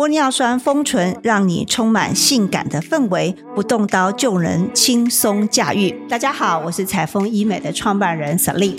玻尿酸丰唇让你充满性感的氛围，不动刀就能轻松驾驭。大家好，我是彩丰医美的创办人 Celine。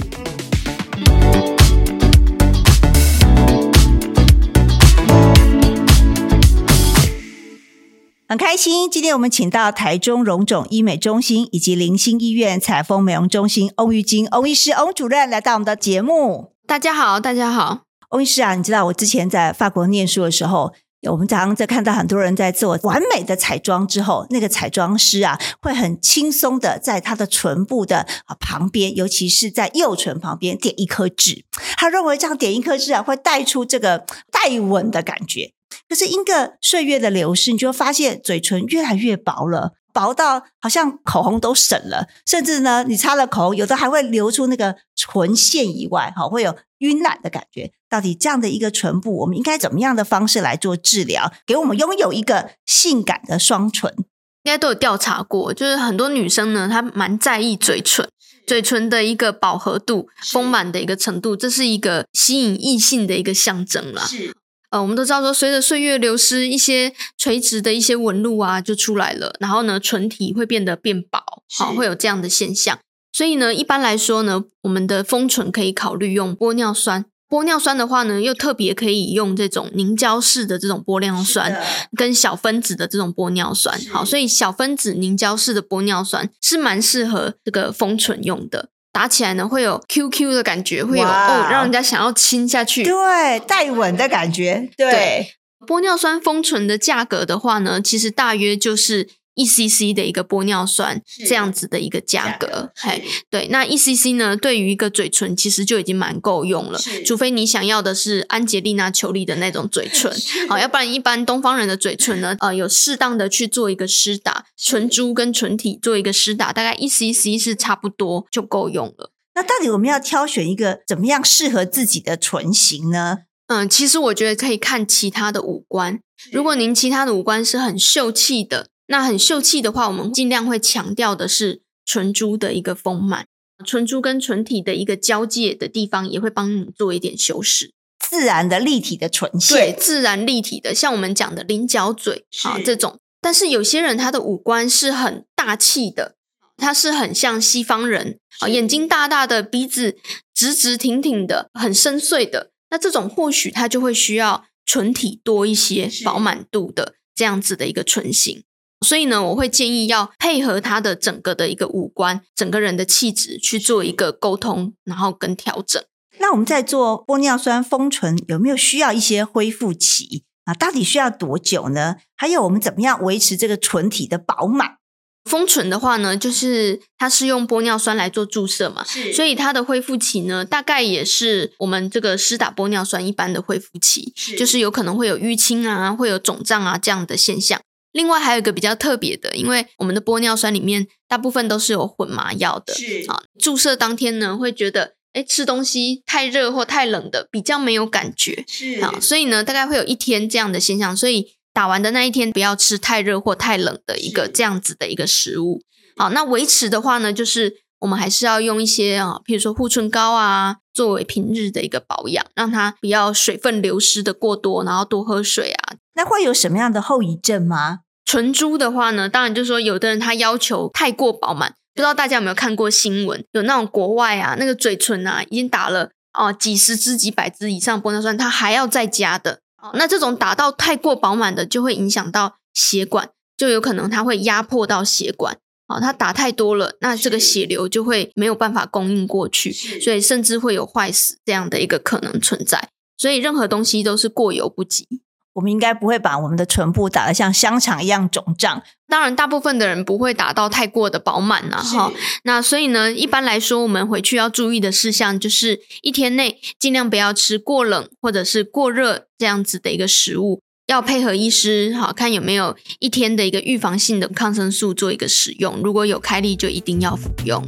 很开心，今天我们请到台中荣总医美中心以及林心医院彩丰美容中心翁玉金翁医师翁主任来到我们的节目。大家好，大家好，翁医师啊，你知道我之前在法国念书的时候。我们常常在看到很多人在做完美的彩妆之后，那个彩妆师啊，会很轻松的在他的唇部的啊旁边，尤其是在右唇旁边点一颗痣。他认为这样点一颗痣啊，会带出这个带纹的感觉。可是一个岁月的流逝，你就会发现嘴唇越来越薄了，薄到好像口红都省了，甚至呢，你擦了口红，有的还会流出那个唇线以外，哈，会有。晕染的感觉，到底这样的一个唇部，我们应该怎么样的方式来做治疗，给我们拥有一个性感的双唇？应该都有调查过，就是很多女生呢，她蛮在意嘴唇，嘴唇的一个饱和度、丰满的一个程度，这是一个吸引异性的一个象征啦。是，呃，我们都知道说，随着岁月流失，一些垂直的一些纹路啊就出来了，然后呢，唇体会变得变薄，好，会有这样的现象。所以呢，一般来说呢，我们的丰唇可以考虑用玻尿酸。玻尿酸的话呢，又特别可以用这种凝胶式的这种玻尿酸，跟小分子的这种玻尿酸。好，所以小分子凝胶式的玻尿酸是蛮适合这个丰唇用的。打起来呢，会有 QQ 的感觉，会有哦，让人家想要亲下去，对，带吻的感觉。对，玻尿酸丰唇的价格的话呢，其实大约就是。一 cc 的一个玻尿酸这样子的一个价格，嘿，对，那一 cc 呢，对于一个嘴唇其实就已经蛮够用了，除非你想要的是安吉丽娜裘丽的那种嘴唇，好，要不然一般东方人的嘴唇呢，呃，有适当的去做一个施打唇珠跟唇体做一个施打，大概一 cc 是差不多就够用了。那到底我们要挑选一个怎么样适合自己的唇型呢？嗯，其实我觉得可以看其他的五官，如果您其他的五官是很秀气的。那很秀气的话，我们尽量会强调的是唇珠的一个丰满，唇珠跟唇体的一个交界的地方也会帮你做一点修饰，自然的立体的唇线，对，自然立体的，像我们讲的菱角嘴啊这种。但是有些人他的五官是很大气的，他是很像西方人啊，眼睛大大的，鼻子直直挺挺的，很深邃的。那这种或许他就会需要唇体多一些饱满度的这样子的一个唇型。所以呢，我会建议要配合他的整个的一个五官、整个人的气质去做一个沟通，然后跟调整。那我们在做玻尿酸封唇有没有需要一些恢复期啊？到底需要多久呢？还有我们怎么样维持这个唇体的饱满？封唇的话呢，就是它是用玻尿酸来做注射嘛，所以它的恢复期呢，大概也是我们这个施打玻尿酸一般的恢复期，就是有可能会有淤青啊，会有肿胀啊这样的现象。另外还有一个比较特别的，因为我们的玻尿酸里面大部分都是有混麻药的，是啊，注射当天呢会觉得，哎，吃东西太热或太冷的比较没有感觉，是啊，所以呢大概会有一天这样的现象，所以打完的那一天不要吃太热或太冷的一个这样子的一个食物，好，那维持的话呢，就是我们还是要用一些啊，譬如说护唇膏啊，作为平日的一个保养，让它不要水分流失的过多，然后多喝水啊。那会有什么样的后遗症吗？唇珠的话呢，当然就是说，有的人他要求太过饱满，不知道大家有没有看过新闻？有那种国外啊，那个嘴唇啊，已经打了哦几十支、几百支以上玻尿酸，他还要再加的。那这种打到太过饱满的，就会影响到血管，就有可能它会压迫到血管。哦，它打太多了，那这个血流就会没有办法供应过去，所以甚至会有坏死这样的一个可能存在。所以任何东西都是过犹不及。我们应该不会把我们的唇部打得像香肠一样肿胀。当然，大部分的人不会打到太过的饱满呐，哈。那所以呢，一般来说，我们回去要注意的事项就是，一天内尽量不要吃过冷或者是过热这样子的一个食物，要配合医师，好看有没有一天的一个预防性的抗生素做一个使用。如果有开立，就一定要服用。